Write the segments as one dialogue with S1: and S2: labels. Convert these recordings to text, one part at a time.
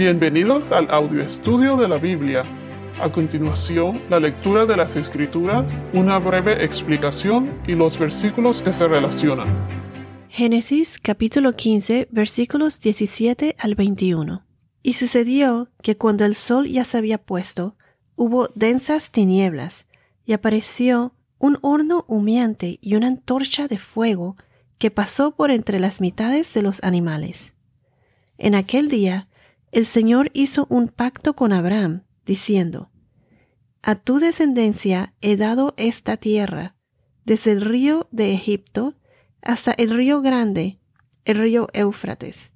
S1: Bienvenidos al audio estudio de la Biblia. A continuación, la lectura de las Escrituras, una breve explicación y los versículos que se relacionan.
S2: Génesis capítulo 15 versículos 17 al 21. Y sucedió que cuando el sol ya se había puesto, hubo densas tinieblas, y apareció un horno humeante y una antorcha de fuego que pasó por entre las mitades de los animales. En aquel día el Señor hizo un pacto con Abraham, diciendo, A tu descendencia he dado esta tierra, desde el río de Egipto hasta el río grande, el río Éufrates,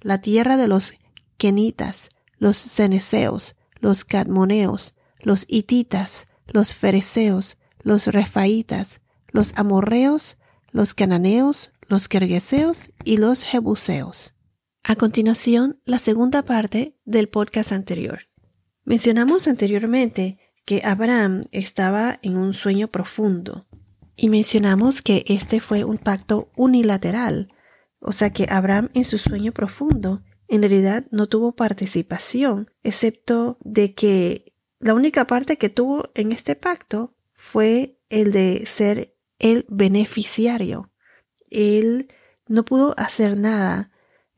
S2: la tierra de los Kenitas, los Ceneseos, los Cadmoneos, los Hititas, los Fereceos, los Refaitas, los Amorreos, los Cananeos, los Kergeseos y los Jebuseos. A continuación, la segunda parte del podcast anterior. Mencionamos anteriormente que Abraham estaba en un sueño profundo y mencionamos que este fue un pacto unilateral, o sea que Abraham en su sueño profundo en realidad no tuvo participación, excepto de que la única parte que tuvo en este pacto fue el de ser el beneficiario. Él no pudo hacer nada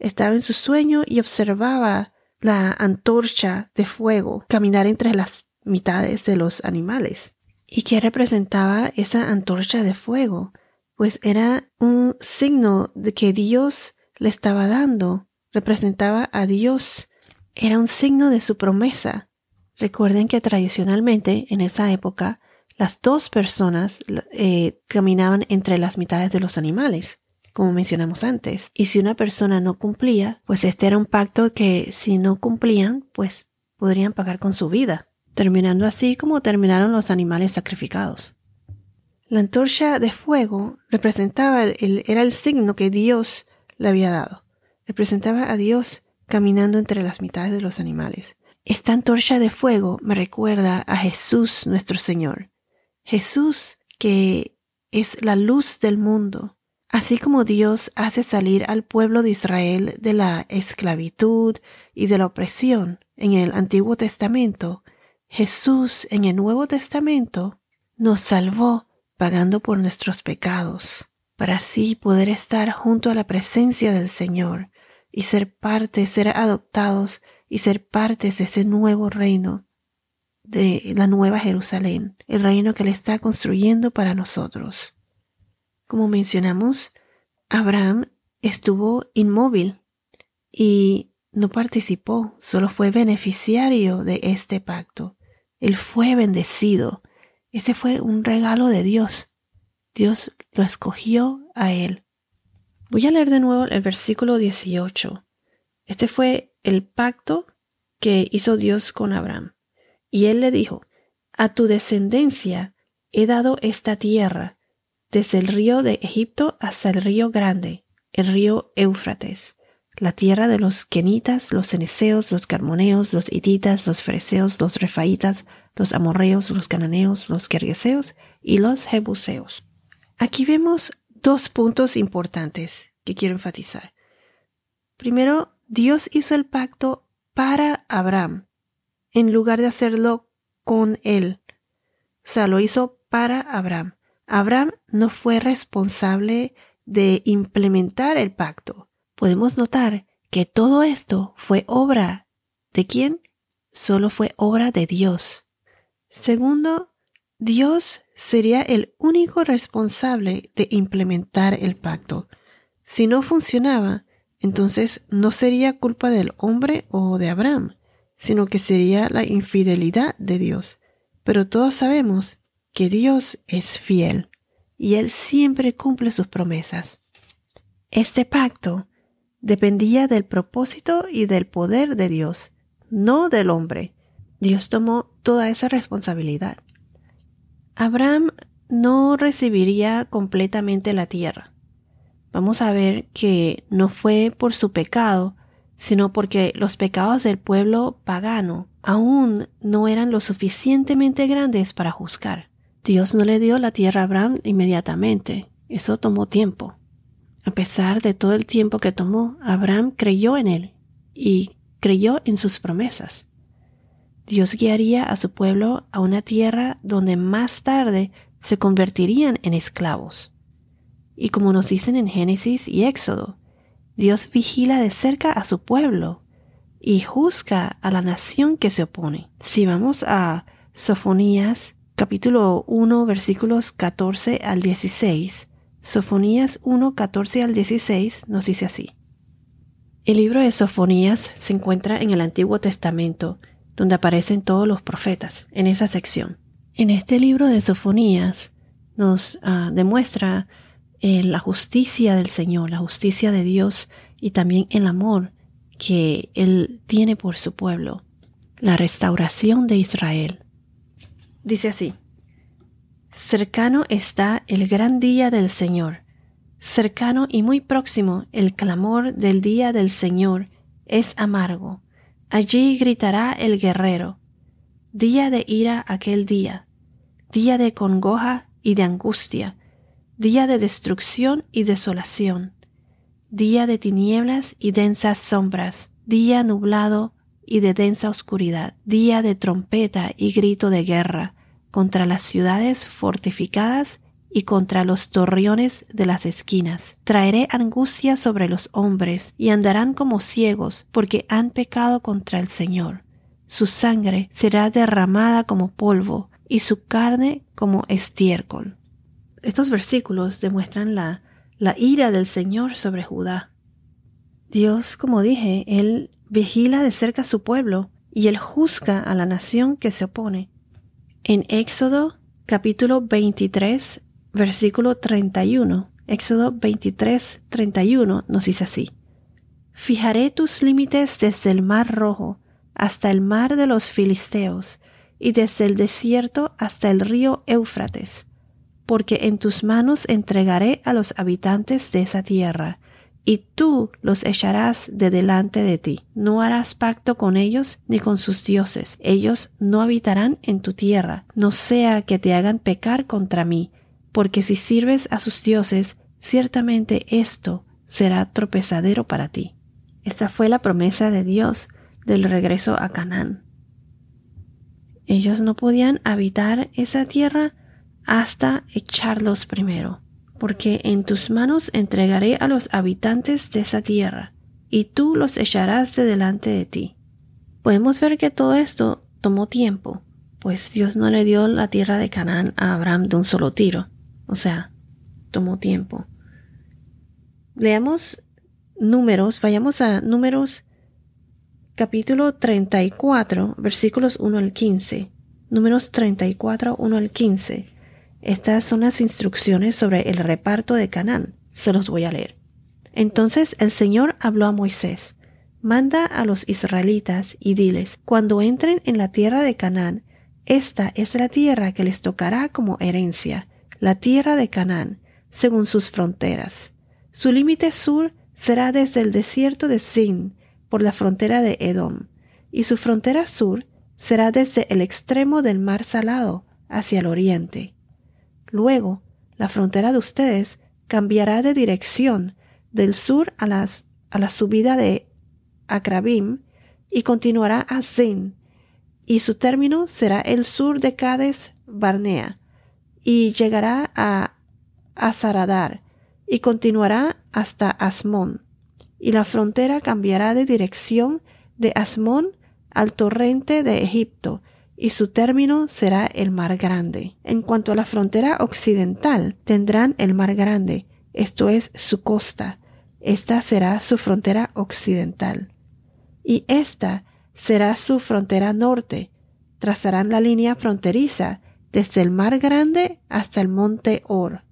S2: estaba en su sueño y observaba la antorcha de fuego caminar entre las mitades de los animales. ¿Y qué representaba esa antorcha de fuego? Pues era un signo de que Dios le estaba dando, representaba a Dios, era un signo de su promesa. Recuerden que tradicionalmente en esa época las dos personas eh, caminaban entre las mitades de los animales como mencionamos antes. Y si una persona no cumplía, pues este era un pacto que si no cumplían, pues podrían pagar con su vida, terminando así como terminaron los animales sacrificados. La antorcha de fuego representaba, el, era el signo que Dios le había dado. Representaba a Dios caminando entre las mitades de los animales. Esta antorcha de fuego me recuerda a Jesús nuestro Señor. Jesús que es la luz del mundo, Así como Dios hace salir al pueblo de Israel de la esclavitud y de la opresión en el Antiguo Testamento, Jesús en el Nuevo Testamento nos salvó pagando por nuestros pecados, para así poder estar junto a la presencia del Señor y ser parte, ser adoptados y ser partes de ese nuevo reino, de la nueva Jerusalén, el reino que Él está construyendo para nosotros. Como mencionamos, Abraham estuvo inmóvil y no participó, solo fue beneficiario de este pacto. Él fue bendecido. Ese fue un regalo de Dios. Dios lo escogió a él. Voy a leer de nuevo el versículo 18. Este fue el pacto que hizo Dios con Abraham. Y él le dijo, A tu descendencia he dado esta tierra desde el río de Egipto hasta el río grande, el río Éufrates, la tierra de los Kenitas, los Ceneseos, los Carmoneos, los Hititas, los Fereceos, los Refaitas, los Amorreos, los Cananeos, los Kergeseos y los Jebuseos. Aquí vemos dos puntos importantes que quiero enfatizar. Primero, Dios hizo el pacto para Abraham, en lugar de hacerlo con él. O sea, lo hizo para Abraham. Abraham no fue responsable de implementar el pacto. Podemos notar que todo esto fue obra de quién? Solo fue obra de Dios. Segundo, Dios sería el único responsable de implementar el pacto. Si no funcionaba, entonces no sería culpa del hombre o de Abraham, sino que sería la infidelidad de Dios. Pero todos sabemos que Dios es fiel y Él siempre cumple sus promesas. Este pacto dependía del propósito y del poder de Dios, no del hombre. Dios tomó toda esa responsabilidad. Abraham no recibiría completamente la tierra. Vamos a ver que no fue por su pecado, sino porque los pecados del pueblo pagano aún no eran lo suficientemente grandes para juzgar. Dios no le dio la tierra a Abraham inmediatamente. Eso tomó tiempo. A pesar de todo el tiempo que tomó, Abraham creyó en él y creyó en sus promesas. Dios guiaría a su pueblo a una tierra donde más tarde se convertirían en esclavos. Y como nos dicen en Génesis y Éxodo, Dios vigila de cerca a su pueblo y juzga a la nación que se opone. Si vamos a Sofonías capítulo 1 versículos 14 al 16, Sofonías 1, 14 al 16 nos dice así. El libro de Sofonías se encuentra en el Antiguo Testamento, donde aparecen todos los profetas, en esa sección. En este libro de Sofonías nos ah, demuestra eh, la justicia del Señor, la justicia de Dios y también el amor que Él tiene por su pueblo, la restauración de Israel. Dice así, Cercano está el gran día del Señor, cercano y muy próximo el clamor del día del Señor es amargo. Allí gritará el guerrero. Día de ira aquel día, día de congoja y de angustia, día de destrucción y desolación, día de tinieblas y densas sombras, día nublado y de densa oscuridad, día de trompeta y grito de guerra, contra las ciudades fortificadas y contra los torreones de las esquinas. Traeré angustia sobre los hombres y andarán como ciegos porque han pecado contra el Señor. Su sangre será derramada como polvo y su carne como estiércol. Estos versículos demuestran la, la ira del Señor sobre Judá. Dios, como dije, Él vigila de cerca a su pueblo y Él juzga a la nación que se opone. En Éxodo capítulo 23, versículo 31, Éxodo 23, 31 nos dice así. Fijaré tus límites desde el mar rojo hasta el mar de los filisteos y desde el desierto hasta el río Éufrates, porque en tus manos entregaré a los habitantes de esa tierra, y tú los echarás de delante de ti. No harás pacto con ellos ni con sus dioses. Ellos no habitarán en tu tierra, no sea que te hagan pecar contra mí, porque si sirves a sus dioses, ciertamente esto será tropezadero para ti. Esta fue la promesa de Dios del regreso a Canaán. Ellos no podían habitar esa tierra hasta echarlos primero porque en tus manos entregaré a los habitantes de esa tierra, y tú los echarás de delante de ti. Podemos ver que todo esto tomó tiempo, pues Dios no le dio la tierra de Canaán a Abraham de un solo tiro, o sea, tomó tiempo. Leamos números, vayamos a números capítulo 34, versículos 1 al 15. Números 34, 1 al 15. Estas son las instrucciones sobre el reparto de Canaán. Se los voy a leer. Entonces el Señor habló a Moisés, manda a los israelitas y diles, cuando entren en la tierra de Canaán, esta es la tierra que les tocará como herencia, la tierra de Canaán, según sus fronteras. Su límite sur será desde el desierto de Sin, por la frontera de Edom, y su frontera sur será desde el extremo del mar salado hacia el oriente. Luego, la frontera de ustedes cambiará de dirección del sur a, la subida de Acrabim y continuará a Zin, y su término será el sur de Cades Barnea, y llegará a Azaradar, y continuará hasta Asmón, y la frontera cambiará de dirección de Asmón al torrente de Egipto, y su término será el Mar Grande. En cuanto a la frontera occidental, tendrán el Mar Grande, esto es su costa. Esta será su frontera occidental. Y esta será su frontera norte. Trazarán la línea fronteriza desde el Mar Grande hasta el Monte Or.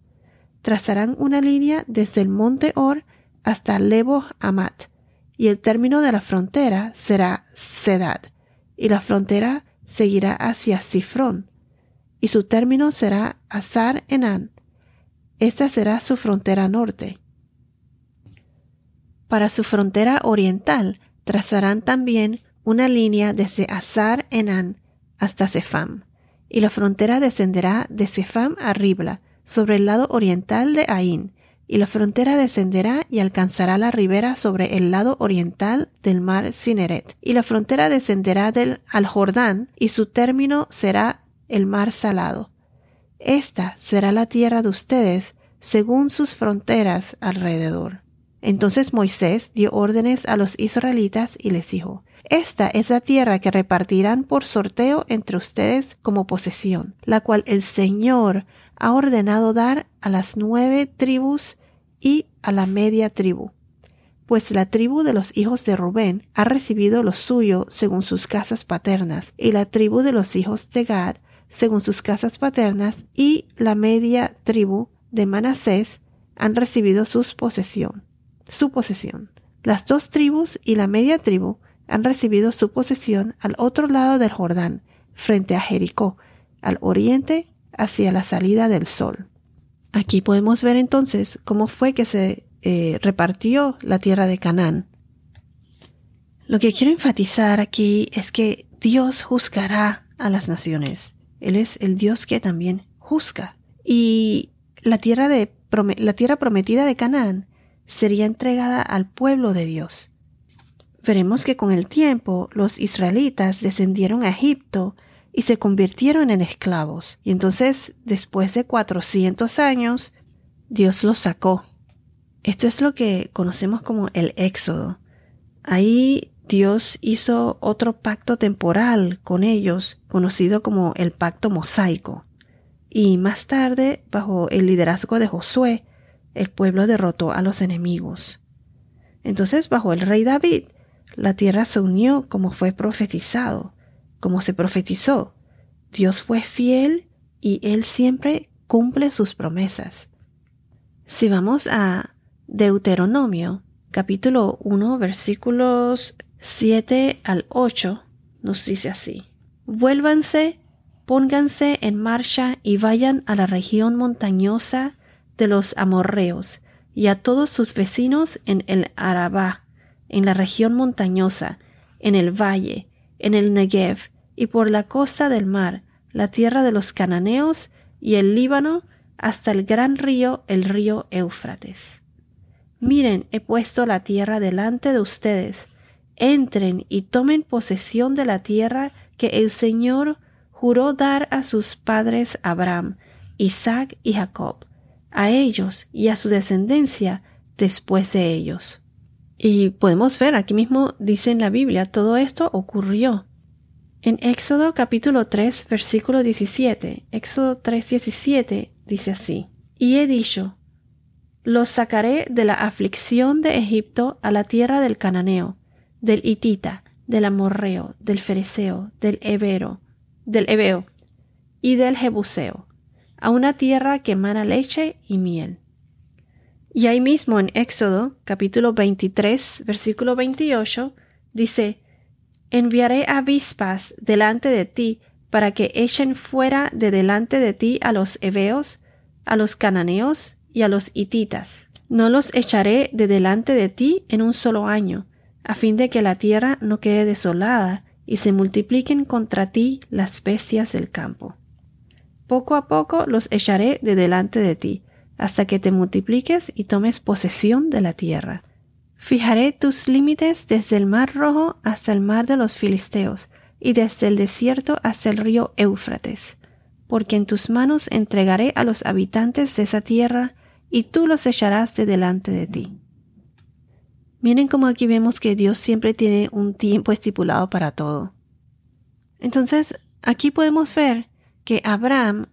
S2: Trazarán una línea desde el Monte Or hasta Lebo Amat, y el término de la frontera será Sedad, y la frontera seguirá hacia Sifrón, y su término será Azar Enan. Esta será su frontera norte. Para su frontera oriental trazarán también una línea desde Azar Enan hasta Sefam, y la frontera descenderá de Sefam a Ribla, sobre el lado oriental de Ain, y la frontera descenderá y alcanzará la ribera sobre el lado oriental del mar Cineret, y la frontera descenderá del al Jordán, y su término será el mar salado. Esta será la tierra de ustedes según sus fronteras alrededor. Entonces Moisés dio órdenes a los israelitas y les dijo, Esta es la tierra que repartirán por sorteo entre ustedes como posesión, la cual el Señor ha ordenado dar a las nueve tribus y a la media tribu, pues la tribu de los hijos de Rubén ha recibido lo suyo según sus casas paternas, y la tribu de los hijos de Gad según sus casas paternas, y la media tribu de Manasés han recibido su posesión, su posesión. Las dos tribus y la media tribu han recibido su posesión al otro lado del Jordán, frente a Jericó, al oriente hacia la salida del sol. Aquí podemos ver entonces cómo fue que se eh, repartió la tierra de Canaán. Lo que quiero enfatizar aquí es que Dios juzgará a las naciones. Él es el Dios que también juzga. Y la tierra, de, la tierra prometida de Canaán sería entregada al pueblo de Dios. Veremos que con el tiempo los israelitas descendieron a Egipto y se convirtieron en esclavos. Y entonces, después de 400 años, Dios los sacó. Esto es lo que conocemos como el éxodo. Ahí Dios hizo otro pacto temporal con ellos, conocido como el pacto mosaico. Y más tarde, bajo el liderazgo de Josué, el pueblo derrotó a los enemigos. Entonces, bajo el rey David, la tierra se unió como fue profetizado como se profetizó. Dios fue fiel y Él siempre cumple sus promesas. Si vamos a Deuteronomio, capítulo 1, versículos 7 al 8, nos dice así. Vuélvanse, pónganse en marcha y vayan a la región montañosa de los amorreos y a todos sus vecinos en el Arabá, en la región montañosa, en el valle, en el Negev, y por la costa del mar, la tierra de los cananeos y el Líbano, hasta el gran río, el río Éufrates. Miren, he puesto la tierra delante de ustedes. Entren y tomen posesión de la tierra que el Señor juró dar a sus padres Abraham, Isaac y Jacob, a ellos y a su descendencia después de ellos. Y podemos ver, aquí mismo dice en la Biblia, todo esto ocurrió. En Éxodo capítulo 3, versículo 17, Éxodo 3, 17 dice así, Y he dicho, los sacaré de la aflicción de Egipto a la tierra del cananeo, del hitita, del amorreo, del fereceo, del hebero, del hebeo y del jebuseo, a una tierra que emana leche y miel. Y ahí mismo en Éxodo capítulo 23, versículo 28, dice, enviaré avispas delante de ti para que echen fuera de delante de ti a los heveos, a los cananeos y a los hititas. No los echaré de delante de ti en un solo año, a fin de que la tierra no quede desolada y se multipliquen contra ti las bestias del campo. Poco a poco los echaré de delante de ti, hasta que te multipliques y tomes posesión de la tierra Fijaré tus límites desde el mar rojo hasta el mar de los filisteos, y desde el desierto hasta el río Éufrates, porque en tus manos entregaré a los habitantes de esa tierra, y tú los echarás de delante de ti. Miren cómo aquí vemos que Dios siempre tiene un tiempo estipulado para todo. Entonces, aquí podemos ver que Abraham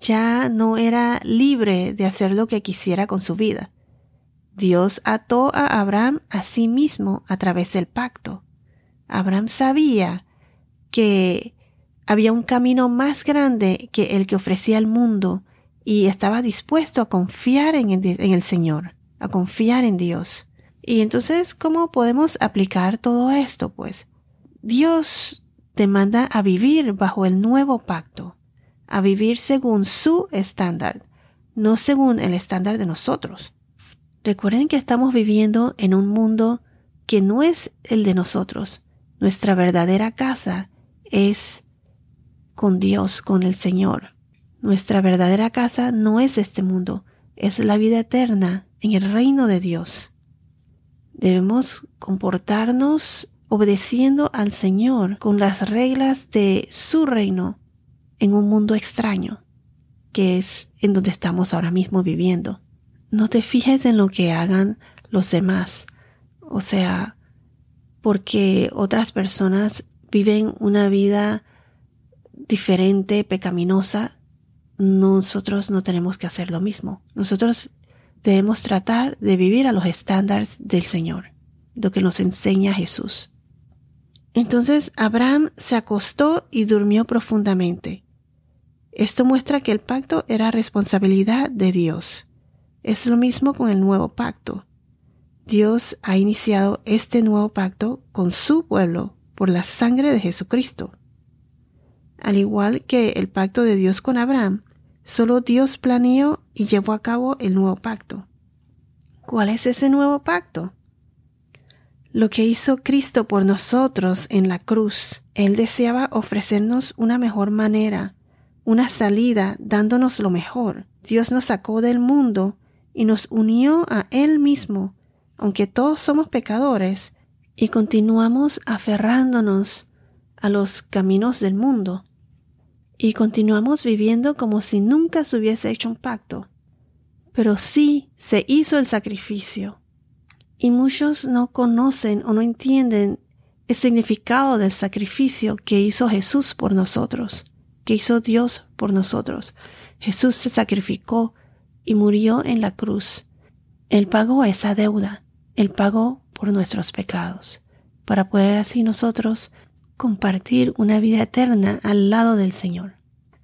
S2: ya no era libre de hacer lo que quisiera con su vida. Dios ató a Abraham a sí mismo a través del pacto. Abraham sabía que había un camino más grande que el que ofrecía el mundo y estaba dispuesto a confiar en el, en el Señor, a confiar en Dios. Y entonces, ¿cómo podemos aplicar todo esto? Pues Dios te manda a vivir bajo el nuevo pacto, a vivir según su estándar, no según el estándar de nosotros. Recuerden que estamos viviendo en un mundo que no es el de nosotros. Nuestra verdadera casa es con Dios, con el Señor. Nuestra verdadera casa no es este mundo, es la vida eterna en el reino de Dios. Debemos comportarnos obedeciendo al Señor con las reglas de su reino en un mundo extraño, que es en donde estamos ahora mismo viviendo. No te fijes en lo que hagan los demás, o sea, porque otras personas viven una vida diferente, pecaminosa, nosotros no tenemos que hacer lo mismo. Nosotros debemos tratar de vivir a los estándares del Señor, lo que nos enseña Jesús. Entonces Abraham se acostó y durmió profundamente. Esto muestra que el pacto era responsabilidad de Dios. Es lo mismo con el nuevo pacto. Dios ha iniciado este nuevo pacto con su pueblo por la sangre de Jesucristo. Al igual que el pacto de Dios con Abraham, solo Dios planeó y llevó a cabo el nuevo pacto. ¿Cuál es ese nuevo pacto? Lo que hizo Cristo por nosotros en la cruz. Él deseaba ofrecernos una mejor manera, una salida dándonos lo mejor. Dios nos sacó del mundo y nos unió a Él mismo, aunque todos somos pecadores, y continuamos aferrándonos a los caminos del mundo, y continuamos viviendo como si nunca se hubiese hecho un pacto. Pero sí se hizo el sacrificio y muchos no conocen o no entienden el significado del sacrificio que hizo Jesús por nosotros, que hizo Dios por nosotros. Jesús se sacrificó y murió en la cruz. Él pagó esa deuda, Él pagó por nuestros pecados, para poder así nosotros compartir una vida eterna al lado del Señor.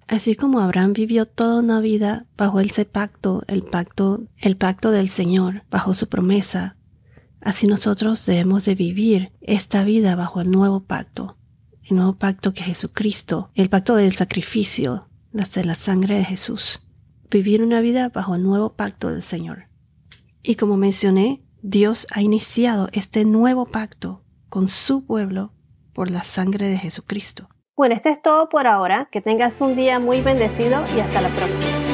S2: Así como Abraham vivió toda una vida bajo ese pacto, el pacto, el pacto del Señor, bajo su promesa, Así nosotros debemos de vivir esta vida bajo el nuevo pacto, el nuevo pacto que Jesucristo, el pacto del sacrificio, de la sangre de Jesús. Vivir una vida bajo el nuevo pacto del Señor. Y como mencioné, Dios ha iniciado este nuevo pacto con su pueblo por la sangre de Jesucristo.
S3: Bueno, esto es todo por ahora. Que tengas un día muy bendecido y hasta la próxima.